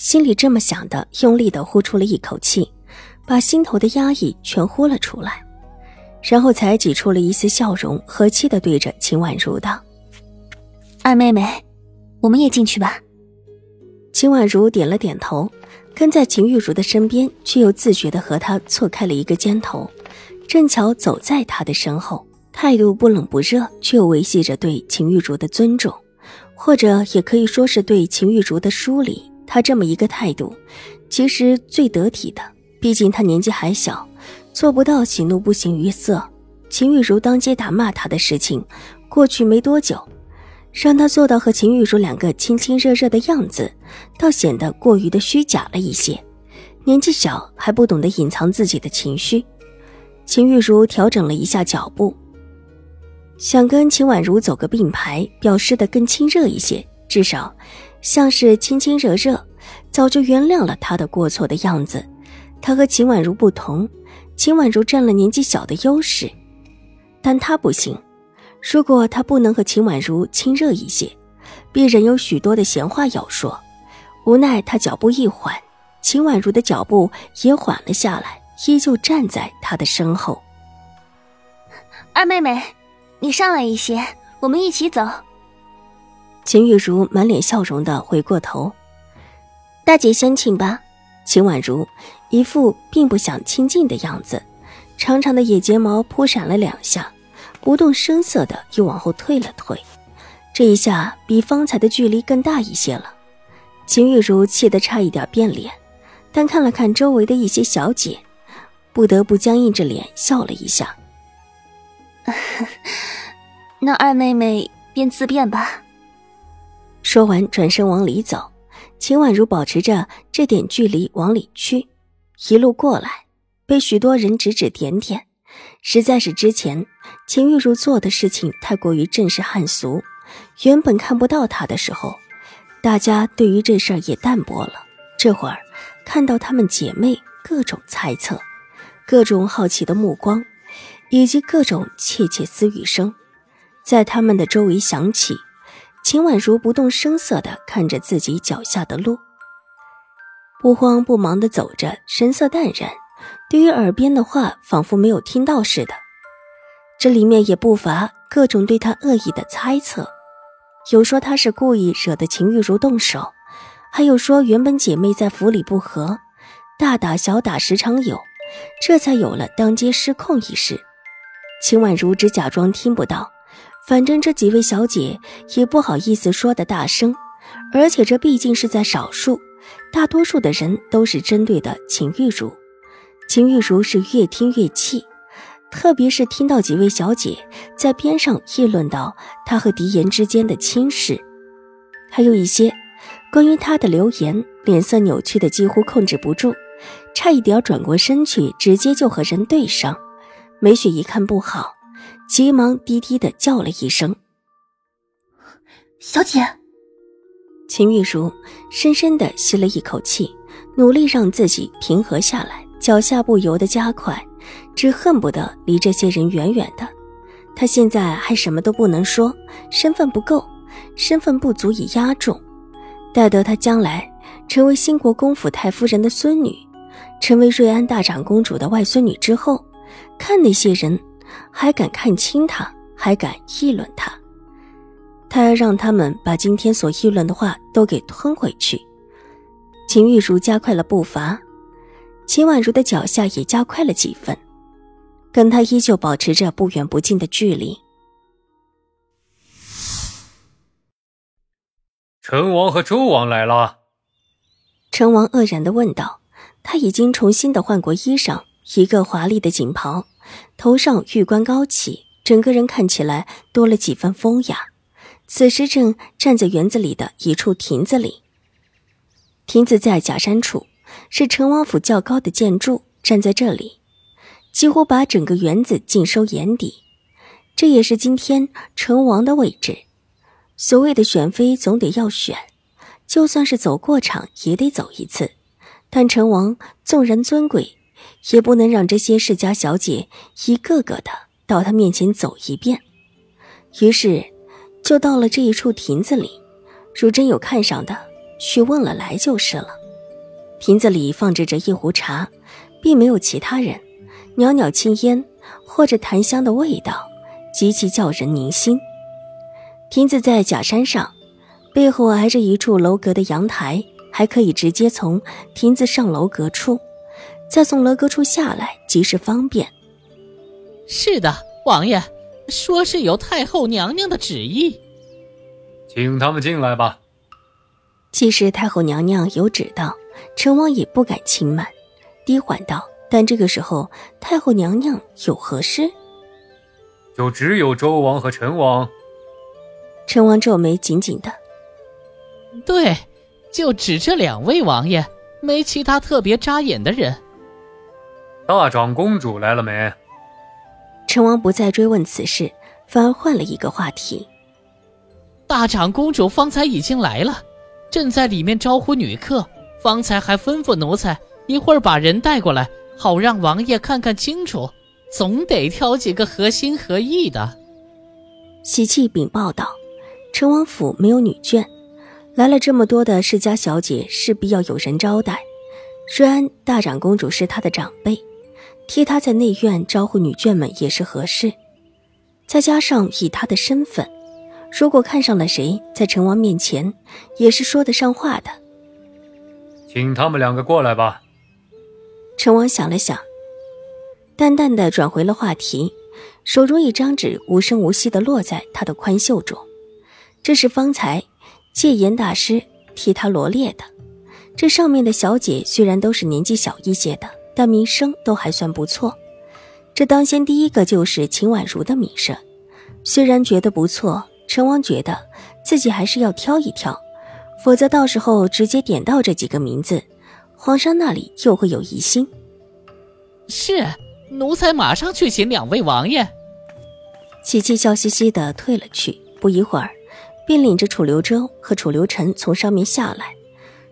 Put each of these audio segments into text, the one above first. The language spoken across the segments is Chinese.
心里这么想的，用力的呼出了一口气，把心头的压抑全呼了出来，然后才挤出了一丝笑容，和气的对着秦婉如道：“二妹妹，我们也进去吧。”秦婉如点了点头，跟在秦玉茹的身边，却又自觉的和她错开了一个肩头，正巧走在她的身后，态度不冷不热，却又维系着对秦玉茹的尊重，或者也可以说是对秦玉茹的疏离。他这么一个态度，其实最得体的。毕竟他年纪还小，做不到喜怒不形于色。秦玉茹当街打骂他的事情，过去没多久，让他做到和秦玉茹两个亲亲热热的样子，倒显得过于的虚假了一些。年纪小还不懂得隐藏自己的情绪，秦玉茹调整了一下脚步，想跟秦婉如走个并排，表示的更亲热一些，至少。像是亲亲热热，早就原谅了他的过错的样子。他和秦婉如不同，秦婉如占了年纪小的优势，但他不行。如果他不能和秦婉如亲热一些，必然有许多的闲话要说。无奈他脚步一缓，秦婉如的脚步也缓了下来，依旧站在他的身后。二妹妹，你上来一些，我们一起走。秦玉茹满脸笑容的回过头，大姐先请吧。秦婉如一副并不想亲近的样子，长长的野睫毛扑闪了两下，不动声色的又往后退了退。这一下比方才的距离更大一些了。秦玉茹气得差一点变脸，但看了看周围的一些小姐，不得不僵硬着脸笑了一下。那二妹妹便自便吧。说完，转身往里走。秦婉如保持着这点距离往里去，一路过来，被许多人指指点点。实在是之前秦玉茹做的事情太过于正式汉俗，原本看不到她的时候，大家对于这事儿也淡薄了。这会儿看到她们姐妹各种猜测、各种好奇的目光，以及各种窃窃私语声，在他们的周围响起。秦婉如不动声色地看着自己脚下的路，不慌不忙地走着，神色淡然，对于耳边的话仿佛没有听到似的。这里面也不乏各种对他恶意的猜测，有说他是故意惹得秦玉茹动手，还有说原本姐妹在府里不和，大打小打时常有，这才有了当街失控一事。秦婉如只假装听不到。反正这几位小姐也不好意思说的大声，而且这毕竟是在少数，大多数的人都是针对的秦玉茹。秦玉茹是越听越气，特别是听到几位小姐在边上议论到她和狄言之间的亲事，还有一些关于她的流言，脸色扭曲的几乎控制不住，差一点转过身去，直接就和人对上。梅雪一看不好。急忙低低的叫了一声：“小姐。”秦玉茹深深的吸了一口气，努力让自己平和下来，脚下不由得加快，只恨不得离这些人远远的。她现在还什么都不能说，身份不够，身份不足以压住。待得她将来成为新国公府太夫人的孙女，成为瑞安大长公主的外孙女之后，看那些人。还敢看清他，还敢议论他，他要让他们把今天所议论的话都给吞回去。秦玉茹加快了步伐，秦婉如的脚下也加快了几分，跟他依旧保持着不远不近的距离。陈王和周王来了。陈王愕然的问道：“他已经重新的换过衣裳，一个华丽的锦袍。”头上玉冠高起，整个人看起来多了几分风雅。此时正站在园子里的一处亭子里。亭子在假山处，是陈王府较高的建筑，站在这里，几乎把整个园子尽收眼底。这也是今天成王的位置。所谓的选妃，总得要选，就算是走过场，也得走一次。但成王纵然尊贵，也不能让这些世家小姐一个个的到他面前走一遍。于是，就到了这一处亭子里。如真有看上的，去问了来就是了。亭子里放置着一壶茶，并没有其他人。袅袅青烟或者檀香的味道，极其叫人宁心。亭子在假山上，背后挨着一处楼阁的阳台，还可以直接从亭子上楼阁处，再从楼阁处下来，极是方便。是的，王爷说是有太后娘娘的旨意。请他们进来吧。既是太后娘娘有旨道，陈王也不敢轻慢，低缓道：“但这个时候，太后娘娘有何事？”就只有周王和陈王。陈王皱眉紧紧的：“对，就只这两位王爷，没其他特别扎眼的人。”大长公主来了没？陈王不再追问此事，反而换了一个话题。大长公主方才已经来了，正在里面招呼女客。方才还吩咐奴才一会儿把人带过来，好让王爷看看清楚。总得挑几个合心合意的。喜气禀报道：“陈王府没有女眷，来了这么多的世家小姐，势必要有人招待。虽然大长公主是他的长辈，替他在内院招呼女眷们也是合适。再加上以他的身份。”如果看上了谁，在陈王面前也是说得上话的。请他们两个过来吧。陈王想了想，淡淡的转回了话题，手中一张纸无声无息的落在他的宽袖中。这是方才戒严大师替他罗列的。这上面的小姐虽然都是年纪小一些的，但名声都还算不错。这当先第一个就是秦婉如的名声，虽然觉得不错。陈王觉得自己还是要挑一挑，否则到时候直接点到这几个名字，皇上那里又会有疑心。是，奴才马上去请两位王爷。琪琪笑嘻嘻的退了去，不一会儿，便领着楚留周和楚留臣从上面下来。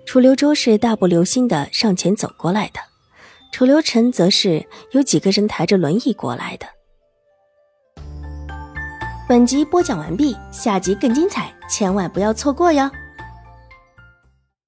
楚留周是大步流星的上前走过来的，楚留臣则是有几个人抬着轮椅过来的。本集播讲完毕，下集更精彩，千万不要错过哟。